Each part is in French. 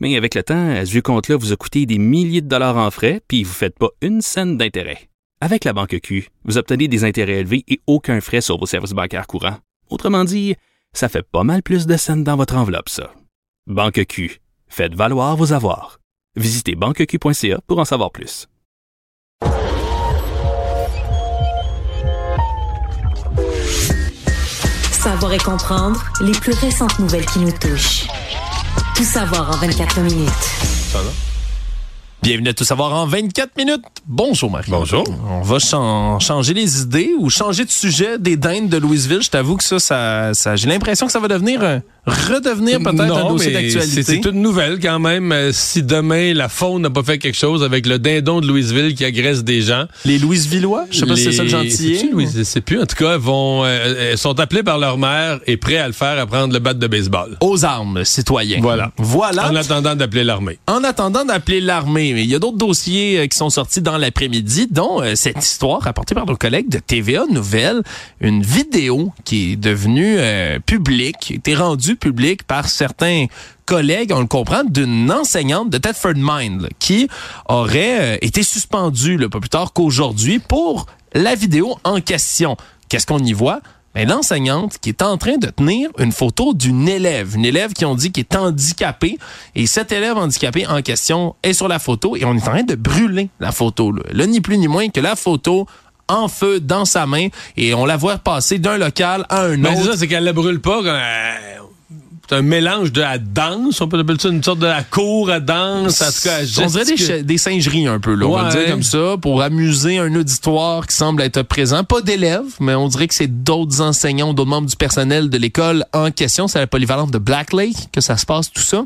Mais avec le temps, à ce compte-là vous a coûté des milliers de dollars en frais, puis vous ne faites pas une scène d'intérêt. Avec la Banque Q, vous obtenez des intérêts élevés et aucun frais sur vos services bancaires courants. Autrement dit, ça fait pas mal plus de scènes dans votre enveloppe, ça. Banque Q. Faites valoir vos avoirs. Visitez banqueq.ca pour en savoir plus. Savoir et comprendre les plus récentes nouvelles qui nous touchent. Tout savoir en 24 minutes. Bienvenue à Tout savoir en 24 minutes. Bonjour Marie. Bonjour. On va chan- changer les idées ou changer de sujet des dindes de Louisville. Je t'avoue que ça, ça, ça- j'ai l'impression que ça va devenir, euh, redevenir peut-être un dossier d'actualité. c'est c'est une nouvelle quand même. Euh, Si demain la faune n'a pas fait quelque chose avec le dindon de Louisville qui agresse des gens, Les Louisvillois, je sais pas si c'est ça le c'est-tu Louis- sais plus. En tout cas, vont euh, euh, sont appelés par leur mère et prêts à le faire à prendre le bat de baseball. Aux armes, citoyens. Voilà. Voilà. En attendant d'appeler l'armée. En attendant d'appeler l'armée, mais il y a d'autres dossiers euh, qui sont sortis dans l'après-midi, dont cette histoire rapportée par nos collègues de TVA Nouvelle, une vidéo qui est devenue publique, qui a été publique par certains collègues, on le comprend, d'une enseignante de Thetford Mind là, qui aurait euh, été suspendue là, pas plus tard qu'aujourd'hui pour la vidéo en question. Qu'est-ce qu'on y voit? Mais l'enseignante qui est en train de tenir une photo d'une élève, une élève qui ont dit qui est handicapée, et cet élève handicapé en question est sur la photo et on est en train de brûler la photo. Là, Là, ni plus ni moins que la photo en feu dans sa main et on la voit passer d'un local à un Mais c'est autre. ça, c'est qu'elle la brûle pas. euh, c'est un mélange de la danse, on peut appeler ça une sorte de la cour à danse. En tout cas, on dirait des, singeries un peu, là, on va le dire comme ça, pour amuser un auditoire qui semble être présent. Pas d'élèves, mais on dirait que c'est d'autres enseignants d'autres membres du personnel de l'école en question. C'est à la polyvalente de Black Lake que ça se passe, tout ça.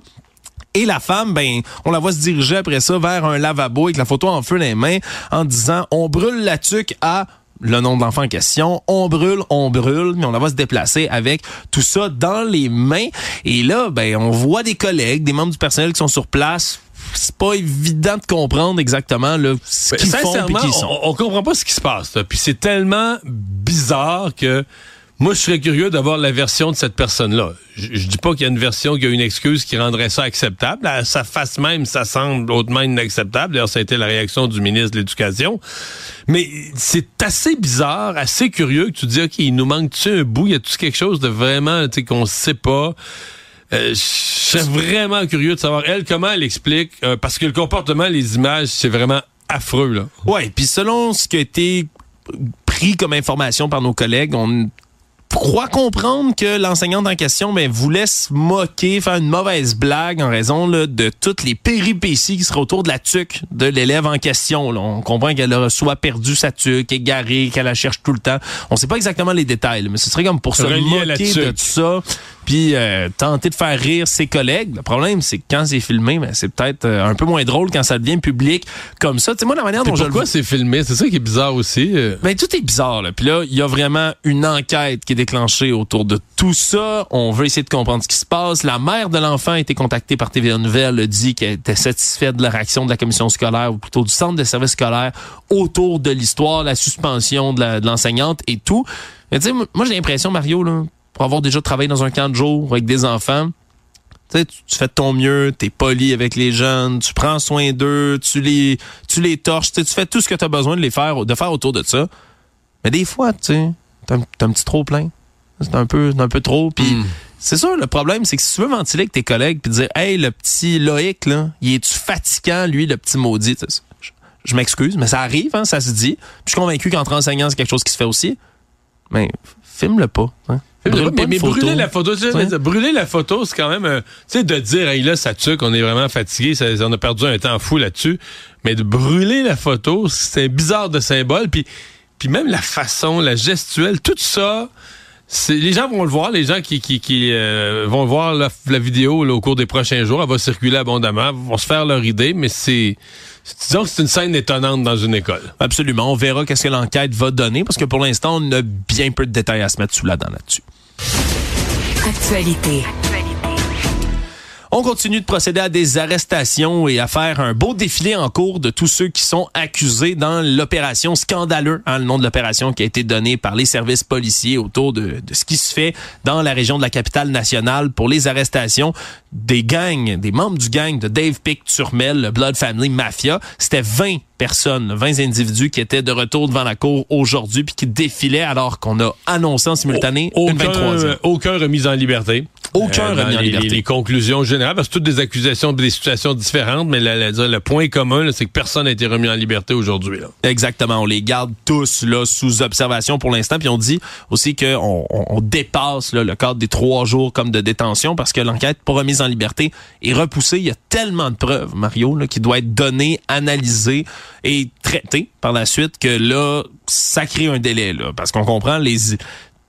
Et la femme, ben, on la voit se diriger après ça vers un lavabo avec la photo en feu dans les mains en disant on brûle la tuque à le nom de l'enfant en question, on brûle, on brûle, mais on voit se déplacer avec tout ça dans les mains. Et là, ben, on voit des collègues, des membres du personnel qui sont sur place. C'est pas évident de comprendre exactement là, ce Ben, qu'ils font et qui ils sont. on, on comprend pas ce qui se passe. là. Puis c'est tellement bizarre que moi, je serais curieux d'avoir la version de cette personne-là. Je, je dis pas qu'il y a une version qui a une excuse qui rendrait ça acceptable. À sa face même, ça semble hautement inacceptable. D'ailleurs, ça a été la réaction du ministre de l'Éducation. Mais c'est assez bizarre, assez curieux que tu dis, OK, il nous manque-tu un bout? Y a-tu quelque chose de vraiment, tu sais, qu'on sait pas? Euh, je serais vraiment curieux de savoir, elle, comment elle explique, euh, parce que le comportement, les images, c'est vraiment affreux, là. Ouais, puis selon ce qui a été pris comme information par nos collègues, on croit comprendre que l'enseignante en question ben, voulait se moquer, faire une mauvaise blague en raison là, de toutes les péripéties qui seraient autour de la tuque de l'élève en question. là. On comprend qu'elle a soit perdu sa tuque, égarée, qu'elle la cherche tout le temps. On sait pas exactement les détails, là, mais ce serait comme pour se moquer de tout ça, puis euh, tenter de faire rire ses collègues. Le problème, c'est que quand c'est filmé, ben, c'est peut-être euh, un peu moins drôle quand ça devient public comme ça. Tu sais, moi, la manière dont je le pourquoi c'est filmé? C'est ça qui est bizarre aussi. euh. ben, tout est bizarre. Là. Puis là, il y a vraiment une enquête qui est déclenchée autour de tout ça. On veut essayer de comprendre ce qui se passe. La mère de l'enfant a été contactée par TVA Nouvelle, a dit qu'elle était satisfaite de la réaction de la commission scolaire, ou plutôt du centre de services scolaires, autour de l'histoire, la suspension de l'enseignante et tout. Mais tu sais, moi, j'ai l'impression, Mario, là, pour avoir déjà travaillé dans un camp de jour avec des enfants, tu sais, tu tu fais de ton mieux, t'es poli avec les jeunes, tu prends soin d'eux, tu les, tu les torches, tu sais, tu fais tout ce que tu as besoin de les faire, de faire autour de ça. Mais des fois, tu sais, t'as un, petit trop plein. C'est un peu, un peu trop. Puis Mm. c'est sûr, le problème, c'est que si tu veux ventiler avec tes collègues puis dire, hey, le petit Loïc, là, il est-tu fatigant, lui, le petit maudit? Tu sais, Je, je m'excuse, mais ça arrive, hein, ça se dit. Puis je suis convaincu qu'entre enseignants, c'est quelque chose qui se fait aussi. Mais filme-le pas. hein. Brûle mais brûler la photo, brûler la photo, c'est quand même, euh, tu sais, de dire, hey, là, ça tue, qu'on est vraiment fatigué, ça, on a perdu un temps fou là-dessus. Mais de brûler la photo, c'est bizarre de symbole. Puis, puis même la façon, la gestuelle, tout ça, c'est, les gens vont le voir, les gens qui, qui, qui euh, vont voir la, la vidéo là, au cours des prochains jours, elle va circuler abondamment, vont se faire leur idée, mais c'est, disons que c'est une scène étonnante dans une école. Absolument. On verra qu'est-ce que l'enquête va donner parce que pour l'instant, on a bien peu de détails à se mettre sous la dent là-dessus. Actualité. On continue de procéder à des arrestations et à faire un beau défilé en cours de tous ceux qui sont accusés dans l'opération scandaleux, hein, le nom de l'opération qui a été donné par les services policiers autour de, de, ce qui se fait dans la région de la capitale nationale pour les arrestations des gangs, des membres du gang de Dave Pick Turmel, le Blood Family Mafia. C'était 20 personnes, 20 individus qui étaient de retour devant la cour aujourd'hui puis qui défilaient alors qu'on a annoncé en simultané aucun, une 23e. Aucun remis en liberté. Aucun euh, remis en les, liberté. Les, les, conclusions générales, parce que toutes des accusations, des situations différentes, mais la, la, le point commun, c'est que personne n'a été remis en liberté aujourd'hui. Exactement. On les garde tous là sous observation pour l'instant. Puis on dit aussi qu'on on, on dépasse là, le cadre des trois jours comme de détention parce que l'enquête pour remise en liberté est repoussée. Il y a tellement de preuves, Mario, là, qui doit être données, analysées et traitées par la suite que là, ça crée un délai. Là, parce qu'on comprend les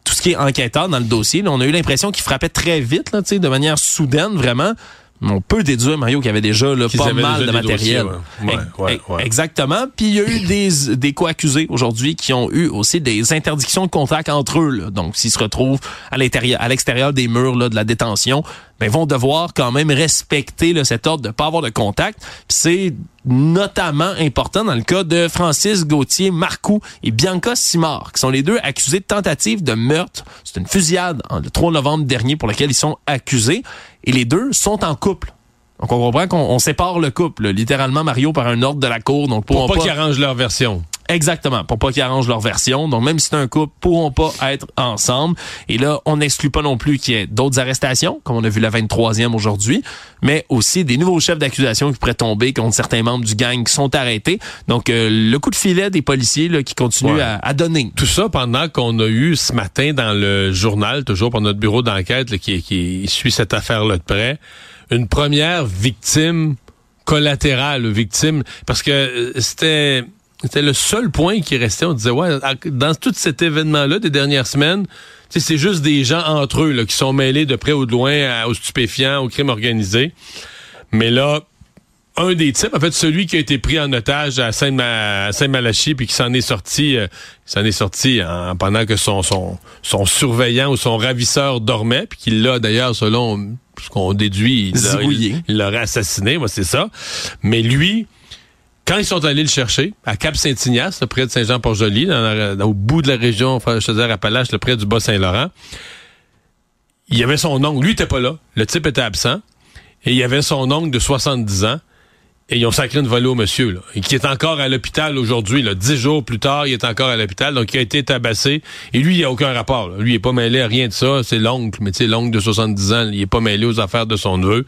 tout ce qui est enquêteur dans le dossier. On a eu l'impression qu'il frappait très vite, là, de manière soudaine, vraiment. On peut déduire, Mario, qu'il y avait déjà là, pas mal de matériel. Dossiers, ouais. Ouais, ouais, Exactement. Puis il y a eu des, des co-accusés aujourd'hui qui ont eu aussi des interdictions de contact entre eux. Là. Donc, s'ils se retrouvent à l'intérieur, à l'extérieur des murs là, de la détention, ben, vont devoir quand même respecter là, cet ordre de pas avoir de contact. C'est notamment important dans le cas de Francis Gauthier Marcoux et Bianca Simard, qui sont les deux accusés de tentative de meurtre. C'est une fusillade le 3 novembre dernier pour laquelle ils sont accusés. Et les deux sont en couple. Donc on comprend qu'on sépare le couple, littéralement Mario par un ordre de la cour. Donc pour pas, pas qu'ils arrangent leur version. Exactement, pour pas qu'ils arrangent leur version. Donc même si c'est un couple, pourront pas être ensemble. Et là, on n'exclut pas non plus qu'il y ait d'autres arrestations, comme on a vu la 23e aujourd'hui, mais aussi des nouveaux chefs d'accusation qui pourraient tomber contre certains membres du gang qui sont arrêtés. Donc euh, le coup de filet des policiers là, qui continuent Ouais. à, à donner. Tout ça pendant qu'on a eu ce matin dans le journal, toujours par notre bureau d'enquête qui, qui suit cette affaire-là de près, une première victime collatérale, victime, parce que euh, c'était c'était le seul point qui restait. On disait, ouais, dans tout cet événement-là des dernières semaines, tu sais, c'est juste des gens entre eux là, qui sont mêlés de près ou de loin à- aux stupéfiants, au crime organisé. Mais là, un des types, en fait, celui qui a été pris en otage à Saint-Ma- à Saint-Malachie puis qui s'en est sorti, euh, s'en est sorti en- pendant que son, son, son surveillant ou son ravisseur dormait, puis qu'il l'a d'ailleurs, selon ce qu'on déduit, il l'aurait assassiné, moi c'est ça. Mais lui, quand ils sont allés le chercher, à Cap-Saint-Ignace, près de Saint-Jean-Port-Joli, au bout de la région, je te Appalaches, là, près du Bas-Saint-Laurent, il y avait son oncle. Lui, il était pas là. Le type était absent. Et il y avait son oncle de 70 ans. Et ils ont sacré une volée au monsieur, là. Et qui est encore à l'hôpital aujourd'hui, là. Dix jours plus tard, il est encore à l'hôpital. Donc, il a été tabassé. Et lui, il a aucun rapport, là. Lui, il est pas mêlé à rien de ça. C'est l'oncle. Mais tu sais, l'oncle de 70 ans, il est pas mêlé aux affaires de son neveu.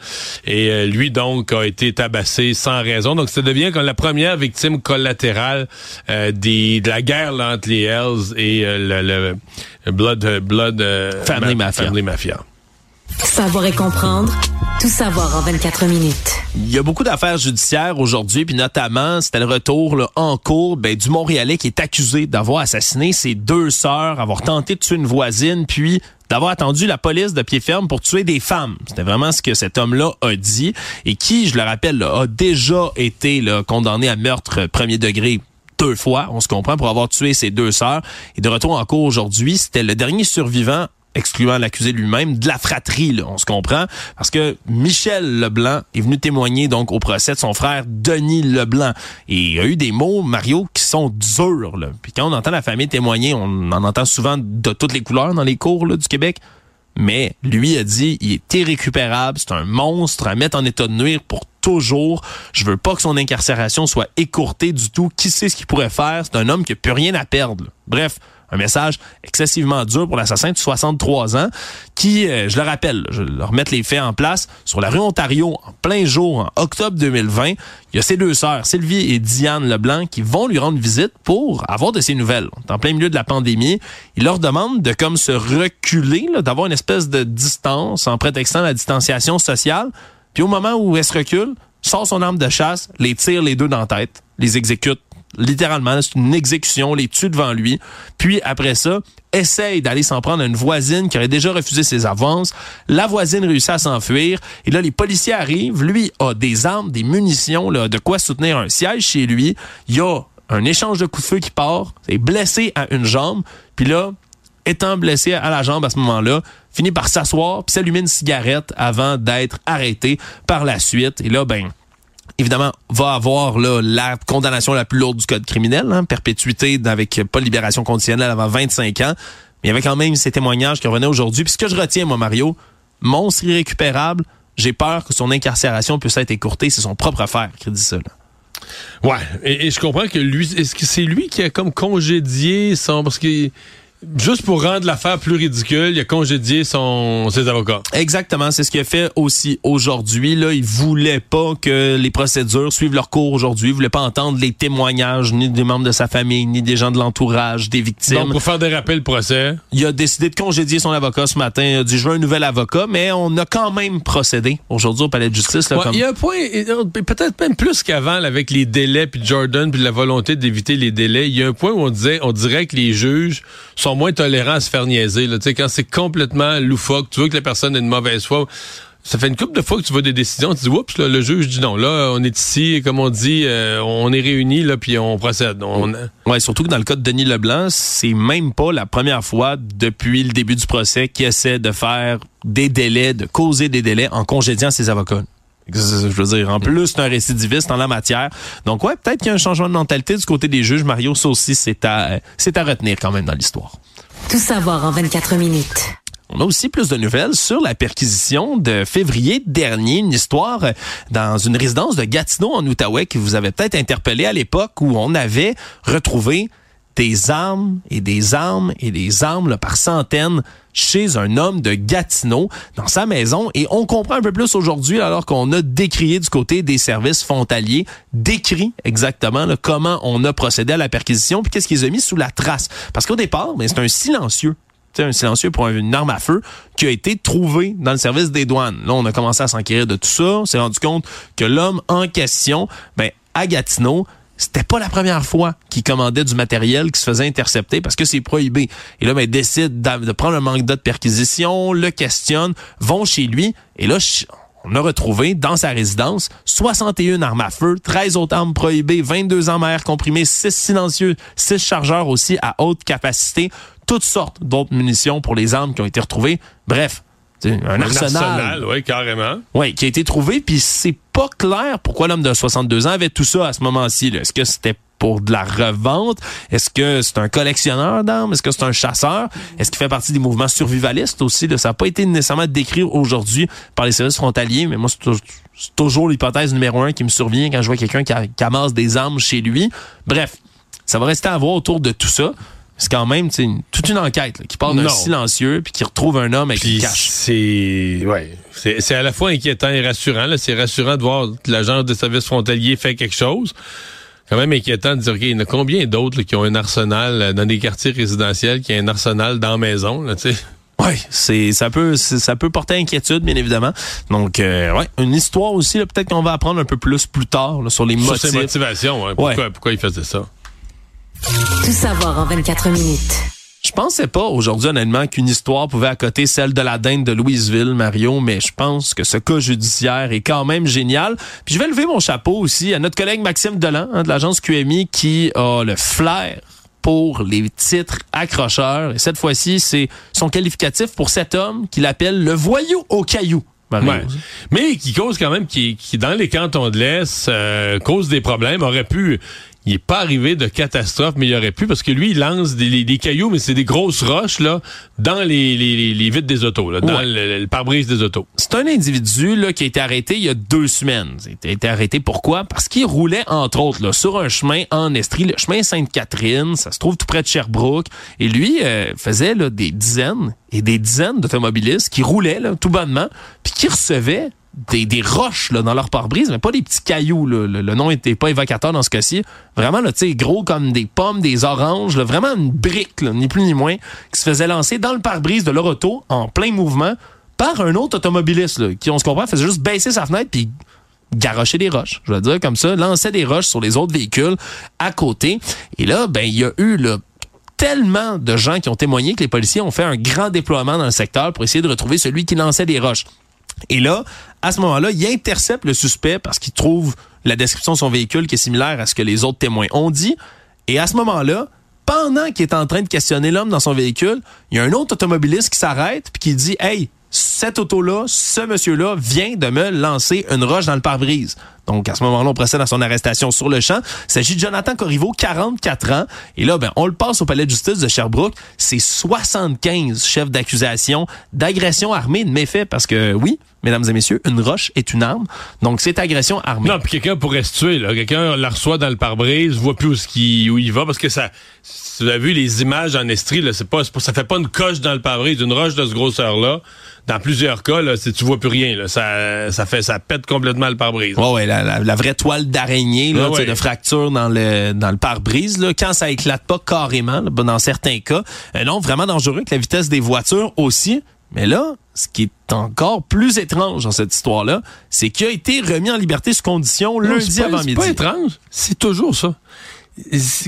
Et euh, lui, donc, a été tabassé sans raison. Donc, ça devient comme la première victime collatérale euh, des, de la guerre là, entre les Hells et euh, le, le Blood, Blood euh, Mafia. Family Mafia. Savoir et comprendre. Tout savoir en 24 minutes. Il y a beaucoup d'affaires judiciaires aujourd'hui, puis notamment, c'était le retour en cours ben, du Montréalais qui est accusé d'avoir assassiné ses deux sœurs, avoir tenté de tuer une voisine, puis d'avoir attendu la police de pied ferme pour tuer des femmes. C'était vraiment ce que cet homme-là a dit, et qui, je le rappelle, a déjà été condamné à meurtre premier degré deux fois, on se comprend, pour avoir tué ses deux sœurs. Et de retour en cours aujourd'hui, c'était le dernier survivant excluant l'accusé lui-même, de la fratrie, on se comprend, parce que Michel Leblanc est venu témoigner donc au procès de son frère Denis Leblanc. Et il a eu des mots, Mario, qui sont durs. Puis quand on entend la famille témoigner, on en entend souvent de toutes les couleurs dans les cours du Québec. Mais lui a dit, il est irrécupérable, c'est un monstre à mettre en état de nuire pour toujours. Je veux pas que son incarcération soit écourtée du tout. Qui sait ce qu'il pourrait faire? C'est un homme qui a plus rien à perdre. Bref, un message excessivement dur pour l'assassin de 63 ans qui, euh, je le rappelle, je leur remettre les faits en place, sur la rue Ontario, en plein jour, en octobre 2020, il y a ses deux sœurs, Sylvie et Diane Leblanc, qui vont lui rendre visite pour avoir de ses nouvelles. En plein milieu de la pandémie. Il leur demande de comme se reculer, d'avoir une espèce de distance en prétextant la distanciation sociale. Puis au moment où elle se recule, sort son arme de chasse, les tire les deux dans la tête, les exécute littéralement, c'est une exécution, les tue devant lui. Puis après ça, essaye d'aller s'en prendre à une voisine qui aurait déjà refusé ses avances. La voisine réussit à s'enfuir. Et là, les policiers arrivent. Lui a des armes, des munitions, de quoi soutenir un siège chez lui. Il y a un échange de coups de feu qui part. est blessé à une jambe. Puis là, étant blessé à la jambe à ce moment-là, finit par s'asseoir puis s'allumer une cigarette avant d'être arrêté par la suite. Et là, ben, évidemment, va avoir là, la condamnation la plus lourde du code criminel, hein, perpétuité avec pas libération conditionnelle avant 25 ans. Mais il y avait quand même ces témoignages qui revenaient aujourd'hui. Puis ce que je retiens, moi, Mario, monstre irrécupérable, j'ai peur que son incarcération puisse être écourtée. C'est son propre affaire qui dit ça. Là. Ouais, et, et, je comprends que lui, est-ce que c'est lui qui a comme congédié son, parce que Juste pour rendre l'affaire plus ridicule, il a congédié son, ses avocats. Exactement, c'est ce qu'il a fait aussi aujourd'hui. Là, il voulait pas que les procédures suivent leur cours aujourd'hui. Il voulait pas entendre les témoignages ni des membres de sa famille, ni des gens de l'entourage, des victimes. Donc, pour faire déraper le procès. Il a décidé de congédier son avocat ce matin. Il a dit, je veux un nouvel avocat, mais on a quand même procédé aujourd'hui au palais de justice. Là, ouais, Il y a un point, peut-être même plus qu'avant, avec les délais, puis Jordan, puis la volonté d'éviter les délais. Il y a un point où on disait, on dirait que les juges sont moins tolérants à se faire niaiser. Quand c'est complètement loufoque, tu veux que la personne ait une mauvaise foi. Ça fait une couple de fois que tu vois des décisions, tu dis oups, le juge dit non. Là, on est ici, comme on dit, euh, on est réunis là, puis on procède. On... Ouais, surtout que dans le cas de Denis Leblanc, c'est même pas la première fois depuis le début du procès qu'il essaie de faire des délais, de causer des délais en congédiant ses avocats. Je veux dire, en plus, c'est un récidiviste en la matière. Donc, ouais, peut-être qu'il y a un changement de mentalité du côté des juges. Mario, ça aussi, c'est à, c'est à retenir quand même dans l'histoire. Tout savoir en 24 minutes. On a aussi plus de nouvelles sur la perquisition de février dernier, une histoire dans une résidence de Gatineau en Outaouais qui vous avait peut-être interpellé à l'époque où on avait retrouvé des armes et des armes et des armes par centaines chez un homme de Gatineau dans sa maison et on comprend un peu plus aujourd'hui alors qu'on a décrié du côté des services frontaliers, décrit exactement comment on a procédé à la perquisition puis qu'est-ce qu'ils ont mis sous la trace. Parce qu'au départ, mais c'est un silencieux un silencieux pour une arme à feu qui a été trouvé dans le service des douanes. Là, on a commencé à s'enquérir de tout ça. On s'est rendu compte que l'homme en question, ben, à Gatineau, c'était pas la première fois qu'il commandait du matériel qui se faisait intercepter parce que c'est prohibé. Et là, ben, il décide de prendre un mandat de perquisition, le questionne, vont chez lui, et là, on a retrouvé dans sa résidence 61 armes à feu, 13 autres armes prohibées, 22 armes à air comprimé, 6 silencieux, 6 chargeurs aussi à haute capacité, toutes sortes d'autres munitions pour les armes qui ont été retrouvées. Bref, un, arsenal. oui, carrément. Oui, qui a été trouvé, puis c'est pas clair pourquoi l'homme de 62 ans avait tout ça à ce moment-ci. Est-ce que c'était pour de la revente? Est-ce que c'est un collectionneur d'armes? Est-ce que c'est un chasseur? Est-ce qu'il fait partie des mouvements survivalistes aussi? Ça n'a pas été nécessairement décrit aujourd'hui par les services frontaliers, mais moi, c'est toujours l'hypothèse numéro un qui me survient quand je vois quelqu'un qui, qui, amasse des armes chez lui. Bref, ça va rester à voir autour de tout ça c'est quand même toute une enquête qui parle d'un silencieux puis qui retrouve un homme avec une cache. C'est ouais, c'est à la fois inquiétant et rassurant. C'est rassurant de voir que l'agence de services frontaliers fait quelque chose. Quand même inquiétant de dire ok, il y en a combien d'autres qui ont un arsenal euh, dans des quartiers résidentiels qui ont un arsenal dans la maison là, tu sais? Oui, c'est ça peut ça peut porter inquiétude bien évidemment. Donc euh, ouais, une histoire aussi peut-être qu'on va apprendre un peu plus plus tard sur les motifs. Sur ses motivations, pourquoi, pourquoi il faisait ça? Tout savoir en 24 minutes. Je pensais pas aujourd'hui honnêtement qu'une histoire pouvait accoter celle de la dinde de Louisville, Mario, mais je pense que ce cas judiciaire est quand même génial. Puis je vais lever mon chapeau aussi à notre collègue Maxime Delan hein, de l'agence QMI qui a le flair pour les titres accrocheurs. Et cette fois-ci, c'est son qualificatif pour cet homme qu'il appelle le voyou au caillou. Mais qui cause quand même, qui, qui dans les cantons de l'Est, euh, cause des problèmes, aurait pu il est pas arrivé de catastrophe, mais il aurait pu, parce que lui, il lance des, cailloux, mais c'est des grosses roches, là, dans les, les, les vitres des autos, là, dans le, pare-brise des autos. C'est un individu, là, qui a été arrêté il y a deux semaines. Il a été arrêté pourquoi? Parce qu'il roulait, entre autres, là, sur un chemin en Estrie, le chemin Sainte-Catherine, ça se trouve tout près de Sherbrooke, et lui, euh, faisait, là, des dizaines et des dizaines d'automobilistes qui roulaient, là, tout bonnement, puis qui recevaient des, roches dans leur pare-brise, mais pas des petits cailloux. Le, le, nom était pas évocateur dans ce cas-ci. Vraiment, là, gros comme des pommes, des oranges, là, vraiment une brique, ni plus ni moins, qui se faisait lancer dans le pare-brise de leur auto en plein mouvement par un autre automobiliste, qui, on se comprend, faisait juste baisser sa fenêtre puis garocher des roches, je vais dire comme ça, lançait des roches sur les autres véhicules à côté. Et là, ben, il y a eu le tellement de gens qui ont témoigné que les policiers ont fait un grand déploiement dans le secteur pour essayer de retrouver celui qui lançait des roches. Et là, à ce moment-là, il intercepte le suspect parce qu'il trouve la description de son véhicule qui est similaire à ce que les autres témoins ont dit. Et à ce moment-là, pendant qu'il est en train de questionner l'homme dans son véhicule, il y a un autre automobiliste qui s'arrête puis qui dit Hey, cette auto-là, ce monsieur-là vient de me lancer une roche dans le pare-brise. Donc, à ce moment-là, on procède à son arrestation sur le champ. Il s'agit de Jonathan Corriveau, 44 ans. Et là, ben, on le passe au palais de justice de Sherbrooke. C'est 75 chefs d'accusation d'agression armée de méfaits parce que, oui, mesdames et messieurs, une roche est une arme. Donc, c'est agression armée. Non, puis quelqu'un pourrait se tuer. Là. Quelqu'un la reçoit dans le pare-brise, voit plus où, il, où il va parce que ça... Si vous avez vu les images en estrie, là, c'est pas, ça fait pas une coche dans le pare-brise, une roche de ce grosseur-là dans plusieurs cas, là, si tu vois plus rien, là, ça, ça fait, ça pète complètement le pare-brise. Ouais, ouais, la, la, vraie toile d'araignée, là, de fracture dans le, dans le pare-brise, là, quand ça éclate pas carrément, là, dans certains cas. Euh, non, vraiment dangereux que la vitesse des voitures aussi. Mais là, ce qui est encore plus étrange dans cette histoire-là, c'est qu'il a été remis en liberté sous condition lundi avant midi. C'est pas étrange, c'est toujours ça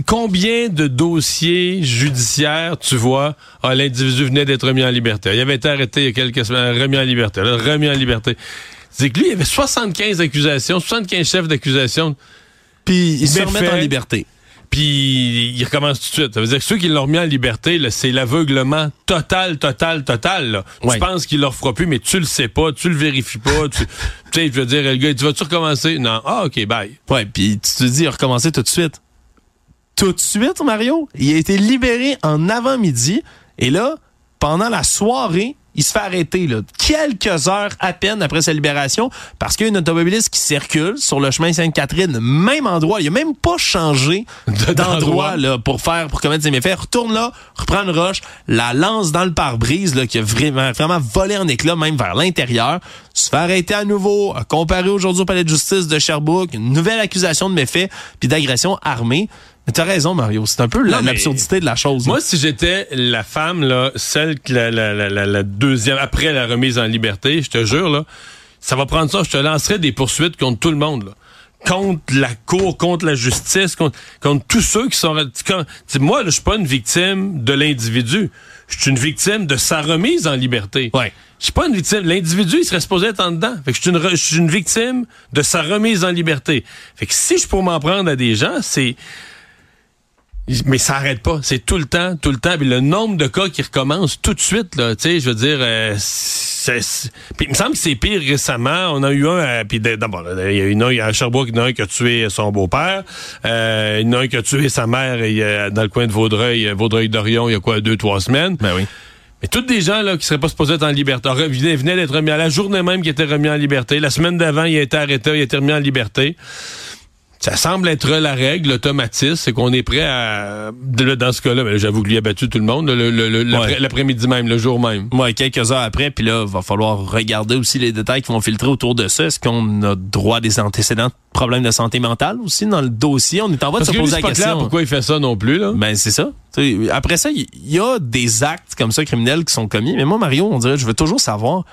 combien de dossiers judiciaires, tu vois, ah, l'individu venait d'être remis en liberté. Il avait été arrêté il y a quelques semaines, remis en liberté, remis en liberté. C'est que lui, il avait 75 accusations, 75 chefs d'accusation. Puis il se remet en liberté. Puis il recommence tout de suite. Ça veut dire que ceux qui l'ont remis en liberté, c'est l'aveuglement total, total, total. Tu penses qu'il leur fera plus, mais tu le sais pas, tu le vérifies pas. tu sais, je veux dire, le gars, tu vas-tu recommencer? Non. Ah, OK, bye. Ouais, puis tu te dis, recommencer tout de suite tout de suite, Mario? Il a été libéré en avant-midi. Et là, pendant la soirée, il se fait arrêter là, quelques heures à peine après sa libération parce qu'il y a une automobiliste qui circule sur le chemin Sainte-Catherine, même endroit. Il a même pas changé d'endroit là pour faire pour commettre ses méfaits. Retourne là, reprend une roche, la lance dans le pare-brise là qui a vraiment, vraiment volé en éclats même vers l'intérieur. Se fait arrêter à nouveau, comparé aujourd'hui au palais de justice de Sherbrooke, une nouvelle accusation de méfaits puis d'agression armée. T'as raison, Mario. C'est un peu l'absurdité de la chose. Moi, si j'étais la femme, là, celle qui la, la, la, la, deuxième, après la remise en liberté, je te jure, là, ça va prendre ça. Je te lancerai des poursuites contre tout le monde. Là contre la cour, contre la justice, contre, contre tous ceux qui sont... Quand, moi, je suis pas une victime de l'individu. Je suis une victime de sa remise en liberté. Ouais. Je suis pas une victime. L'individu, il serait supposé être en dedans. Fait que je suis une, je suis une victime de sa remise en liberté. Fait que si je peux m'en prendre à des gens, c'est mais ça arrête pas. C'est tout le temps, tout le temps. Puis le nombre de cas qui recommencent tout de suite, là, tu sais, je veux dire, euh, puis il me semble que c'est pire récemment. On a eu un, euh, puis d'abord, il y a une, il un Sherbrooke, il y en a un qui a tué son beau-père, euh, il y en a un qui a tué sa mère et, dans le coin de Vaudreuil, Vaudreuil-Dorion, il y a quoi, deux, trois semaines. Ben oui. Mais toutes des gens là qui seraient pas supposés être en liberté venaient, venaient d'être remis à la journée même qui était remis en liberté. La semaine d'avant, il a été arrêté, il a été remis en liberté. Ça semble être la règle, l'automatisme, c'est qu'on est prêt à... Dans ce cas-là, j'avoue que lui a battu tout le monde l'après-midi même, le jour même. Ouais, quelques heures après, puis là, va falloir regarder aussi les détails qui vont filtrer autour de ça. Est-ce qu'on a droit des antécédents de problèmes de santé mentale aussi dans le dossier? On est en voie de se poser la question. Clair pourquoi il fait ça non plus, là? Ben, c'est ça. après ça, il y, a des actes comme ça criminels qui sont commis. Mais moi, Mario, on dirait, je veux toujours savoir,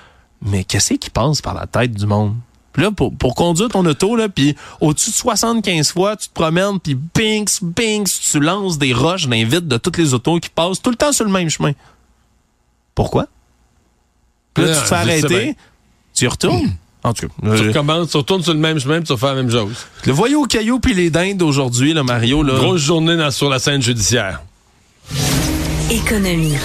mais qu'est-ce qui passe par la tête du monde? Là, pour, pour conduire ton auto, là, puis au-dessus de 75 fois, tu te promènes, puis pinks, pinks, tu lances des roches dans les de toutes les autos qui passent tout le temps sur le même chemin. Pourquoi? Puis là, tu te fais arrêter, tu retournes. En tout cas, tu recommences, tu retournes sur le même chemin, puis tu vas faire la même chose. Le voyou au caillou puis les dindes aujourd'hui, là, Mario. Là. Grosse journée sur la scène judiciaire. Économie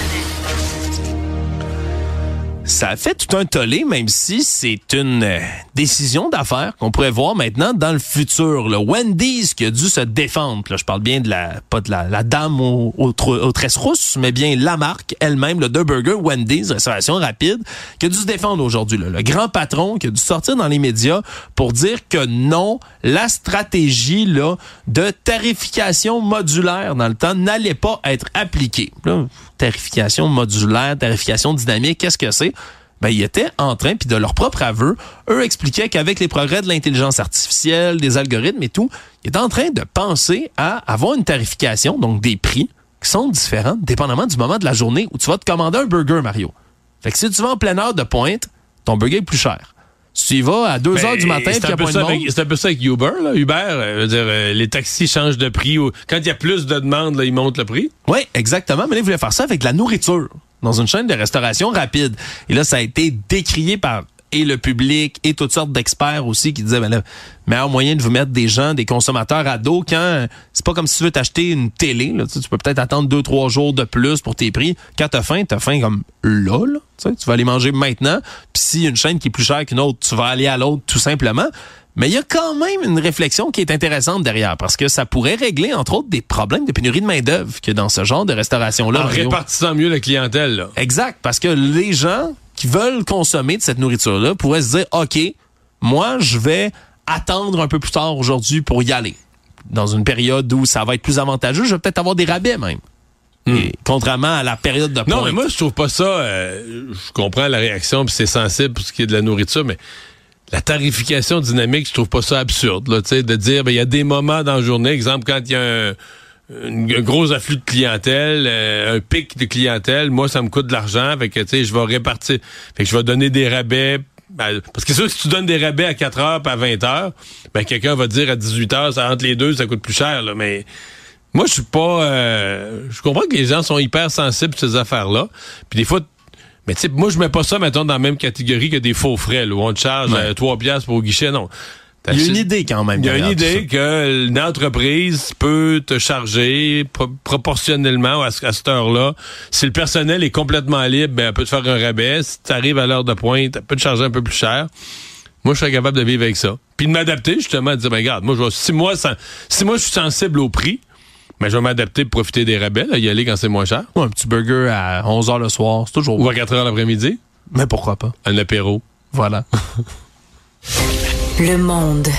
ça a fait tout un tollé, même si c'est une euh, décision d'affaires qu'on pourrait voir maintenant dans le futur. Le Wendy's qui a dû se défendre. Là, je parle bien de la pas de la, dame aux, aux, tresses rousses, mais bien la marque elle-même, le deux burger Wendy's, restauration rapide, qui a dû se défendre aujourd'hui. Le grand patron qui a dû sortir dans les médias pour dire que non, la stratégie là de tarification modulaire dans le temps n'allait pas être appliquée. Là, tarification modulaire, tarification dynamique, qu'est-ce que c'est? Ben, ils étaient en train, puis de leur propre aveu, eux expliquaient qu'avec les progrès de l'intelligence artificielle, des algorithmes et tout, ils étaient en train de penser à avoir une tarification, donc des prix, qui sont différents, dépendamment du moment de la journée où tu vas te commander un burger, Mario. Fait que si tu vas en pleine heure de pointe, ton burger est plus cher. Tu y vas à 2 heures du matin, Ben, C'est puis il y un, a pas de monde? c'est un peu ça avec Uber. Là. Uber, euh, veux dire, euh, les taxis changent de prix. ou- Quand il y a plus de demandes, là, ils montent le prix. Oui, exactement. Mais là, ils voulaient faire ça avec de la nourriture dans une chaîne de restauration rapide. Et là, ça a été décrié par et le public et toutes sortes d'experts aussi qui disaient, ben là, meilleur moyen de vous mettre des gens, des consommateurs à dos quand c'est pas comme si tu veux t'acheter une télé. Là, tu, sais, tu peux peut-être attendre deux, trois jours de plus pour tes prix. Quand t'as faim, t'as faim comme là, là. Tu, sais, tu vas aller manger maintenant. Puis s'il y a une chaîne qui est plus chère qu'une autre, tu vas aller à l'autre tout simplement. Mais il y a quand même une réflexion qui est intéressante derrière parce que ça pourrait régler, entre autres, des problèmes de pénurie de main-d'œuvre que dans ce genre de restauration-là. en Mario. répartissant mieux la clientèle. Là. Exact, parce que les gens qui veulent consommer de cette nourriture-là pourraient se dire, OK, moi, je vais attendre un peu plus tard aujourd'hui pour y aller. Dans une période où ça va être plus avantageux, je vais peut-être avoir des rabais même. Et contrairement à la période de Hmm. Non, pointe. mais moi, je trouve pas ça. euh, je comprends la réaction, puis c'est sensible pour ce qui est de la nourriture, mais la tarification dynamique, je trouve pas ça absurde. Là, de dire, ben, il y a des moments dans la journée, exemple, quand il y a un, un- gros afflux de clientèle, euh, un pic de clientèle, moi, ça me coûte de l'argent, fait que, tu sais, je vais répartir, fait que je vais donner des rabais. ben, parce que que si tu donnes des rabais à 4 heures puis à 20 heures, ben, quelqu'un va te dire à 18 heures, ça entre les deux, ça coûte plus cher, là, mais moi, je suis pas. euh, je comprends que les gens sont hyper sensibles sur ces affaires-là. Puis des fois, mais tu sais, moi, je mets pas ça, mettons, dans la même catégorie que des faux frais, là, où on te charge Ouais. euh, 3 piastres pour au guichet. Non. Il y a une idée quand même. Il y a une idée que une entreprise peut te charger pro- proportionnellement à, ce- à cette heure-là. Si le personnel est complètement libre, ben, elle peut te faire un rabais. Si tu arrives à l'heure de pointe, elle peut te charger un peu plus cher. Moi, je serais capable de vivre avec ça. Puis de m'adapter, justement, de dire, ben, regarde, moi, je vais- si moi, si moi, je suis sensible au prix, ben, je vais m'adapter pour profiter des rabais, là, y aller quand c'est moins cher. Ouais, un petit burger à 11 h le soir, c'est toujours Ou à 4 heures l'après-midi, Mais pourquoi pas? un apéro. Voilà. Le monde.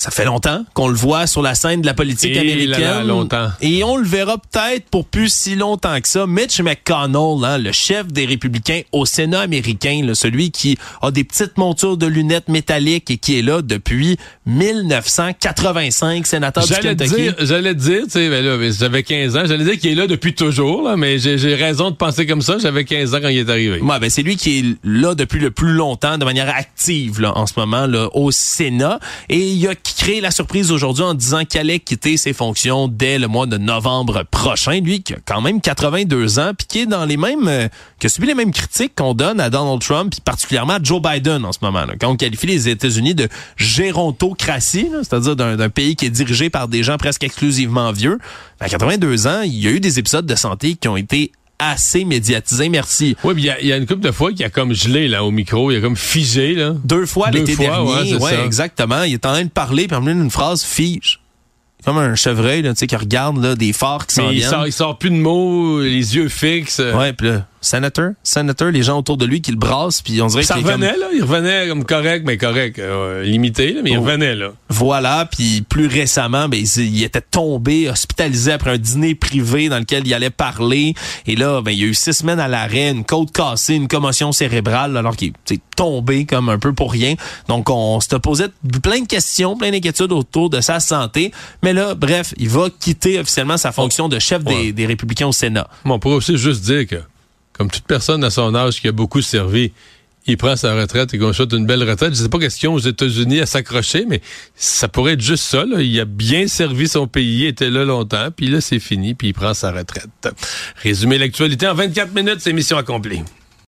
Ça fait longtemps qu'on le voit sur la scène de la politique Et américaine. là là, longtemps. Et on le verra peut-être pour plus si longtemps que ça. Mitch McConnell, hein, le chef des républicains au Sénat américain, là, celui qui a des petites montures de lunettes métalliques et qui est là depuis 1985, sénateur du Kentucky. j'allais dire, tu sais, ben là, j'avais 15 ans, j'allais dire qu'il est là depuis toujours, là, mais j'ai raison de penser comme ça, j'avais 15 ans quand il est arrivé. Ouais, ben c'est lui qui est là depuis le plus longtemps, de manière active là, en ce moment là, au Sénat. Et il a créé la surprise aujourd'hui en disant qu'il allait quitter ses fonctions dès le mois de novembre prochain. Lui qui a quand même 82 ans, puis qui est dans les mêmes, euh, qui a subi les mêmes critiques qu'on donne à Donald Trump, puis particulièrement à Joe Biden en ce moment. Quand on qualifie les États-Unis de gérontocratie, c'est-à-dire d'un pays qui est dirigé par des gens presque exclusivement vieux. À 82 ans, il y a eu des épisodes de santé qui ont été assez médiatisés. Merci. Oui, il y a- il y, a une couple de fois qu'il a comme gelé là au micro, il a comme figé là. Deux fois l'été dernier. ouais, exactement. Il est en train de parler, puis en même temps, une phrase fige. Comme un chevreuil, là, tu sais, qui regarde là, des phares qui s'en il sort, il sort plus de mots, les yeux fixes. Ouais, puis là, senator, senator, les gens autour de lui qui le brassent, puis on dirait ça qu'il est comme- revenait, là? Il revenait comme correct, mais correct. euh, limité, là, mais il Oh. revenait, là. Voilà, puis plus récemment, ben, il, il était tombé, hospitalisé après un dîner privé dans lequel il allait parler. Et là, ben, il y a eu six semaines à l'arrêt, une côte cassée, une commotion cérébrale, alors qu'il est tombé comme un peu pour rien. Donc, on se posait plein de questions, plein d'inquiétudes autour de sa santé. Mais là, bref, il va quitter officiellement sa fonction de chef des, Ouais. des républicains au Sénat. Bon, on pourrait aussi juste dire que, comme toute personne à son âge qui a beaucoup servi, il prend sa retraite et qu'on souhaite une belle retraite. Je sais pas ont aux États-Unis à s'accrocher, mais ça pourrait être juste ça. Il a bien servi son pays, il était là longtemps, puis là, c'est fini, puis il prend sa retraite. Résumé l'actualité en 24 minutes, c'est mission accomplie.